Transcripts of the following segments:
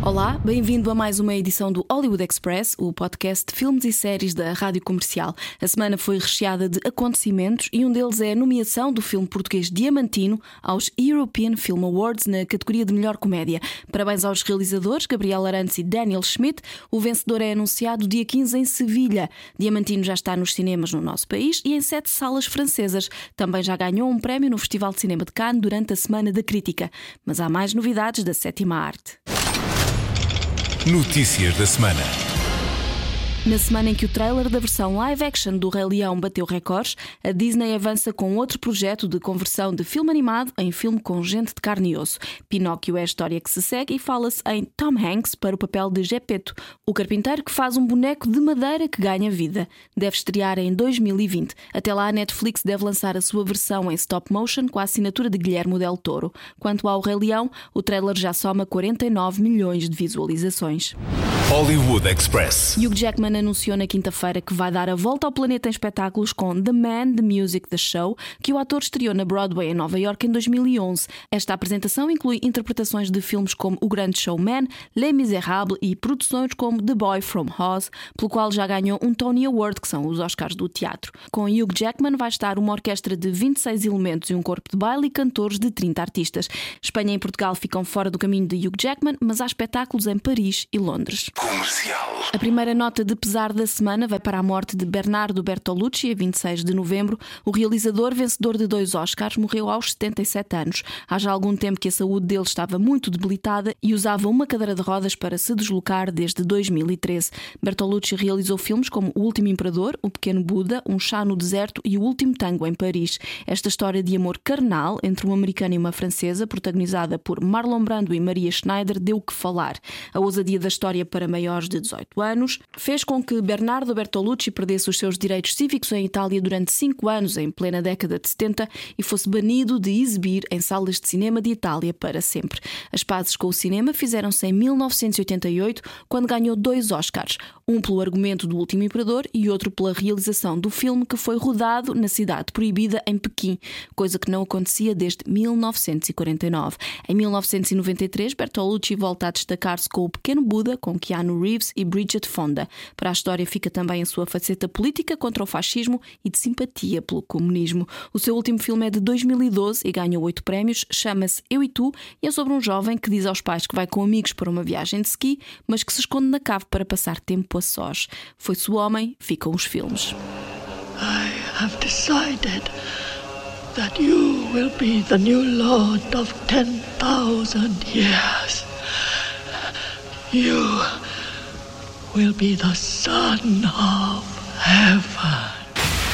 Olá, bem-vindo a mais uma edição do Hollywood Express, o podcast de filmes e séries da Rádio Comercial. A semana foi recheada de acontecimentos e um deles é a nomeação do filme português Diamantino aos European Film Awards na categoria de melhor comédia. Parabéns aos realizadores Gabriel Arantes e Daniel Schmidt. O vencedor é anunciado dia 15 em Sevilha. Diamantino já está nos cinemas no nosso país e em sete salas francesas. Também já ganhou um prémio no Festival de Cinema de Cannes durante a Semana da Crítica. Mas há mais novidades da sétima arte. Notícias da semana. Na semana em que o trailer da versão live action do Rei Leão bateu recordes, a Disney avança com outro projeto de conversão de filme animado em filme com gente de carne e osso. Pinóquio é a história que se segue e fala-se em Tom Hanks para o papel de Gepeto, o carpinteiro que faz um boneco de madeira que ganha vida. Deve estrear em 2020. Até lá, a Netflix deve lançar a sua versão em stop motion com a assinatura de Guilherme Del Toro. Quanto ao Rei Leão, o trailer já soma 49 milhões de visualizações. Hollywood Express. Hugh Jackman anunciou na quinta-feira que vai dar a volta ao planeta em espetáculos com The Man, The Music, The Show, que o ator estreou na Broadway em Nova York em 2011. Esta apresentação inclui interpretações de filmes como O Grande Showman, Les Miserables e produções como The Boy from Oz, pelo qual já ganhou um Tony Award, que são os Oscars do teatro. Com Hugh Jackman vai estar uma orquestra de 26 elementos e um corpo de baile e cantores de 30 artistas. Espanha e Portugal ficam fora do caminho de Hugh Jackman, mas há espetáculos em Paris e Londres. Comercial. A primeira nota de pesar da semana vai para a morte de Bernardo Bertolucci, a 26 de novembro. O realizador, vencedor de dois Oscars, morreu aos 77 anos. Há já algum tempo que a saúde dele estava muito debilitada e usava uma cadeira de rodas para se deslocar desde 2013. Bertolucci realizou filmes como O Último Imperador, O Pequeno Buda, Um Chá no Deserto e O Último Tango em Paris. Esta história de amor carnal entre um americano e uma francesa, protagonizada por Marlon Brando e Maria Schneider, deu o que falar. A ousadia da história para maiores de 18 anos fez com que Bernardo Bertolucci perdesse os seus direitos cívicos em Itália durante cinco anos, em plena década de 70, e fosse banido de exibir em salas de cinema de Itália para sempre. As pazes com o cinema fizeram-se em 1988, quando ganhou dois Oscars, um pelo argumento do Último Imperador e outro pela realização do filme que foi rodado na cidade proibida em Pequim, coisa que não acontecia desde 1949. Em 1993, Bertolucci volta a destacar-se com O Pequeno Buda, com Keanu Reeves e Bridget Fonda. Para a história fica também a sua faceta política contra o fascismo e de simpatia pelo comunismo. O seu último filme é de 2012 e ganhou oito prémios, chama-se Eu e Tu e é sobre um jovem que diz aos pais que vai com amigos para uma viagem de ski, mas que se esconde na cave para passar tempo a sós. Foi-se o homem, ficam os filmes. I have decided that you will be the new lord of 10,000 years. You will be the son of heaven.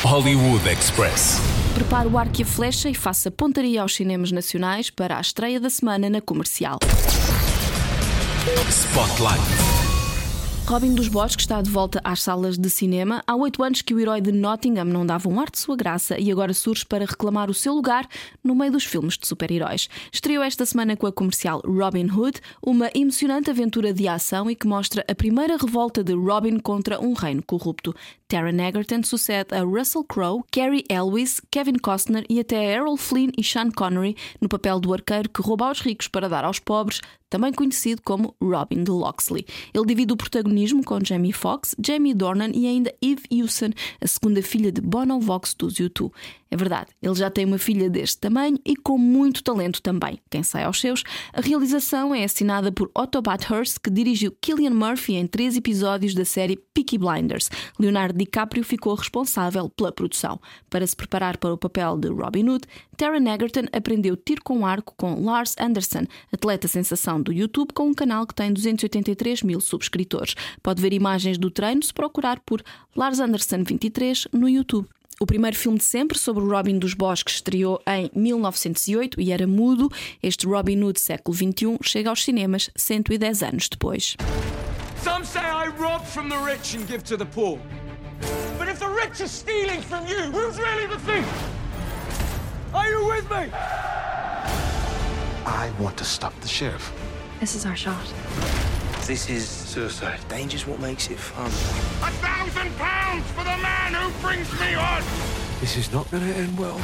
Hollywood Express. Prepare o arco e a flecha e faça pontaria aos cinemas nacionais para a estreia da semana na comercial. Spotlight. Robin dos Bosques está de volta às salas de cinema. Há oito anos que o herói de Nottingham não dava um ar de sua graça e agora surge para reclamar o seu lugar no meio dos filmes de super-heróis. Estreou esta semana com a comercial Robin Hood, uma emocionante aventura de ação e que mostra a primeira revolta de Robin contra um reino corrupto. Taron Egerton sucede a Russell Crowe, Cary Elwes, Kevin Costner e até Errol Flynn e Sean Connery no papel do arqueiro que rouba aos ricos para dar aos pobres, também conhecido como Robin de Locksley. Ele divide o protagonismo com Jamie Foxx, Jamie Dornan e ainda Eve Hewson, a segunda filha de Bono Vox dos U2. É verdade, ele já tem uma filha deste tamanho e com muito talento também. Quem sai aos seus, a realização é assinada por Otto Bathurst, que dirigiu Killian Murphy em três episódios da série Peaky Blinders. Leonardo DiCaprio ficou responsável pela produção. Para se preparar para o papel de Robin Hood, Taron Egerton aprendeu tiro com arco com Lars Anderson, atleta sensação do YouTube, com um canal que tem 283 mil subscritores. Pode ver imagens do treino se procurar por Lars Anderson 23 no YouTube. O primeiro filme de sempre sobre o Robin dos Bosques estreou em 1908 e era mudo. Este Robin Hood século XXI chega aos cinemas 110 anos depois. Some say I rob from the rich and give to the poor. But if the rich are stealing from you, who's really the thief? Are you with me? I want to stop the sheriff. This is our shot. This is suicide. Danger's what makes it fun. A thousand pounds for the man who brings me on! This is not going to end well.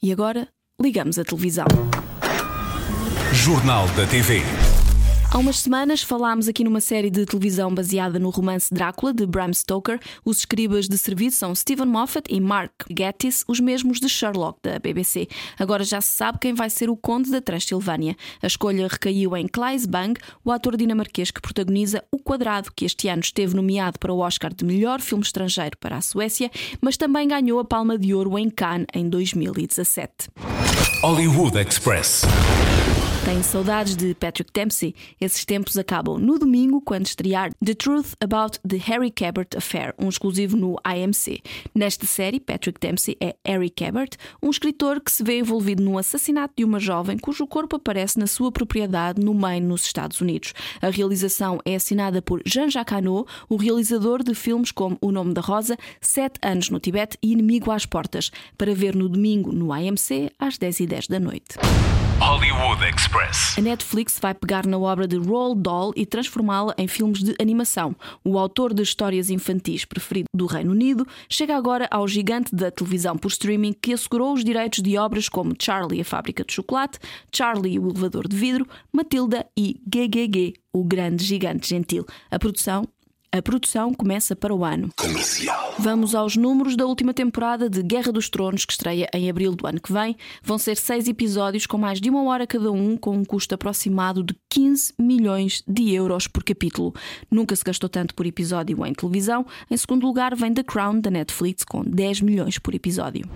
E agora, ligamos a televisão. Jornal da TV. Há umas semanas falámos aqui numa série de televisão baseada no romance Drácula de Bram Stoker. Os escribas de serviço são Stephen Moffat e Mark Gatiss, os mesmos de Sherlock da BBC. Agora já se sabe quem vai ser o conde da Transilvânia. A escolha recaiu em Claes Bang, o ator dinamarquês que protagoniza O Quadrado, que este ano esteve nomeado para o Oscar de melhor filme estrangeiro para a Suécia, mas também ganhou a Palma de Ouro em Cannes em 2017. Hollywood Express. Tem saudades de Patrick Dempsey? Esses tempos acabam no domingo, quando estrear The Truth About the Harry Cabert Affair, um exclusivo no AMC. Nesta série, Patrick Dempsey é Harry Cabert, um escritor que se vê envolvido no assassinato de uma jovem cujo corpo aparece na sua propriedade no Maine, nos Estados Unidos. A realização é assinada por Jean-Jacques Hano, o realizador de filmes como O Nome da Rosa, Sete Anos no Tibete e Inimigo às Portas, para ver no domingo no AMC às 10h10 da noite. Hollywood Express. A Netflix vai pegar na obra de Roald Dahl e transformá-la em filmes de animação. O autor de histórias infantis preferido do Reino Unido chega agora ao gigante da televisão por streaming que assegurou os direitos de obras como Charlie a Fábrica de Chocolate, Charlie o Elevador de Vidro, Matilda e GGG, o Grande Gigante Gentil. A produção a produção começa para o ano. Comercial. Vamos aos números da última temporada de Guerra dos Tronos, que estreia em abril do ano que vem. Vão ser seis episódios com mais de uma hora cada um, com um custo aproximado de 15 milhões de euros por capítulo. Nunca se gastou tanto por episódio em televisão. Em segundo lugar, vem The Crown da Netflix, com 10 milhões por episódio.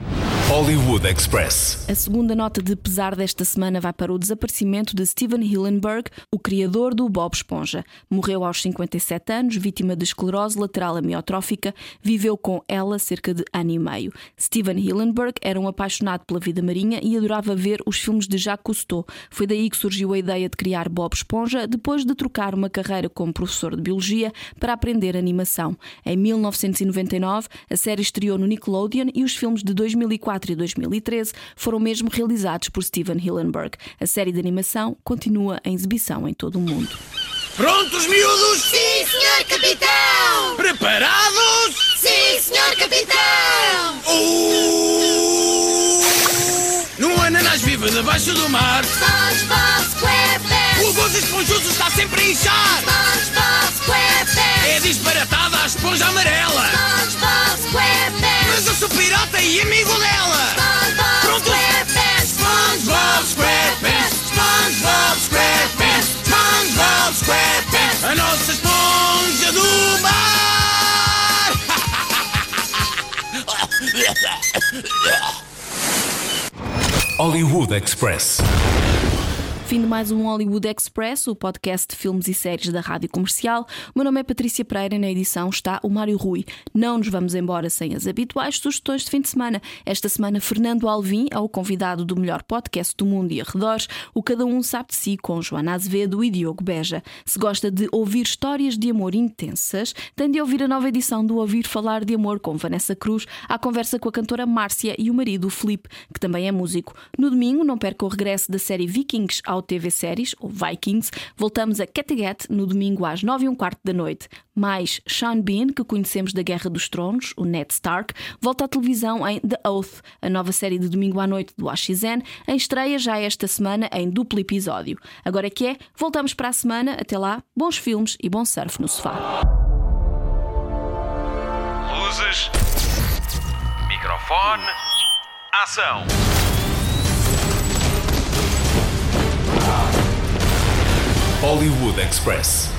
Hollywood Express. A segunda nota de pesar desta semana vai para o desaparecimento de Steven Hillenburg, o criador do Bob Esponja. Morreu aos 57 anos, vítima de esclerose lateral amiotrófica, viveu com ela cerca de ano e meio. Steven Hillenburg era um apaixonado pela vida marinha e adorava ver os filmes de Jacques Cousteau. Foi daí que surgiu a ideia de criar Bob Esponja, depois de trocar uma carreira como professor de biologia para aprender animação. Em 1999, a série estreou no Nickelodeon e os filmes de 2004 e 2013 foram mesmo realizados por Steven Hillenburg. A série de animação continua em exibição em todo o mundo. Prontos, miúdos? Sim, senhor capitão! Preparados? Sim, senhor capitão! Uh! Num ananás vive debaixo do mar. SpongeBob SquarePants! O gozo esponjoso está sempre a inchar. SpongeBob SquarePants! É disparatada a esponja amarela. SpongeBob SquarePants! Mas eu sou pirata e amigo Hollywood Express. Fim de mais um Hollywood Express, o podcast de filmes e séries da Rádio Comercial. O meu nome é Patrícia Pereira e na edição está o Mário Rui. Não nos vamos embora sem as habituais sugestões de fim de semana. Esta semana, Fernando Alvim é o convidado do melhor podcast do mundo e arredores, o Cada Um Sabe de Si, com Joana Azevedo e Diogo Beja. Se gosta de ouvir histórias de amor intensas, tem de ouvir a nova edição do Ouvir Falar de Amor com Vanessa Cruz, à conversa com a cantora Márcia e o marido, Felipe, que também é músico. No domingo, não perca o regresso da série Vikings ao TV Séries, ou Vikings. Voltamos a Kattegat no domingo às 9 e um quarto da noite. Mais Sean Bean, que conhecemos da Guerra dos Tronos, o Ned Stark, volta à televisão em The Oath, a nova série de domingo à noite do AXN, em estreia já esta semana em duplo episódio. Agora é que é, voltamos para a semana. Até lá, bons filmes e bom surf no sofá. Luzes, microfone, ação. Hollywood Express.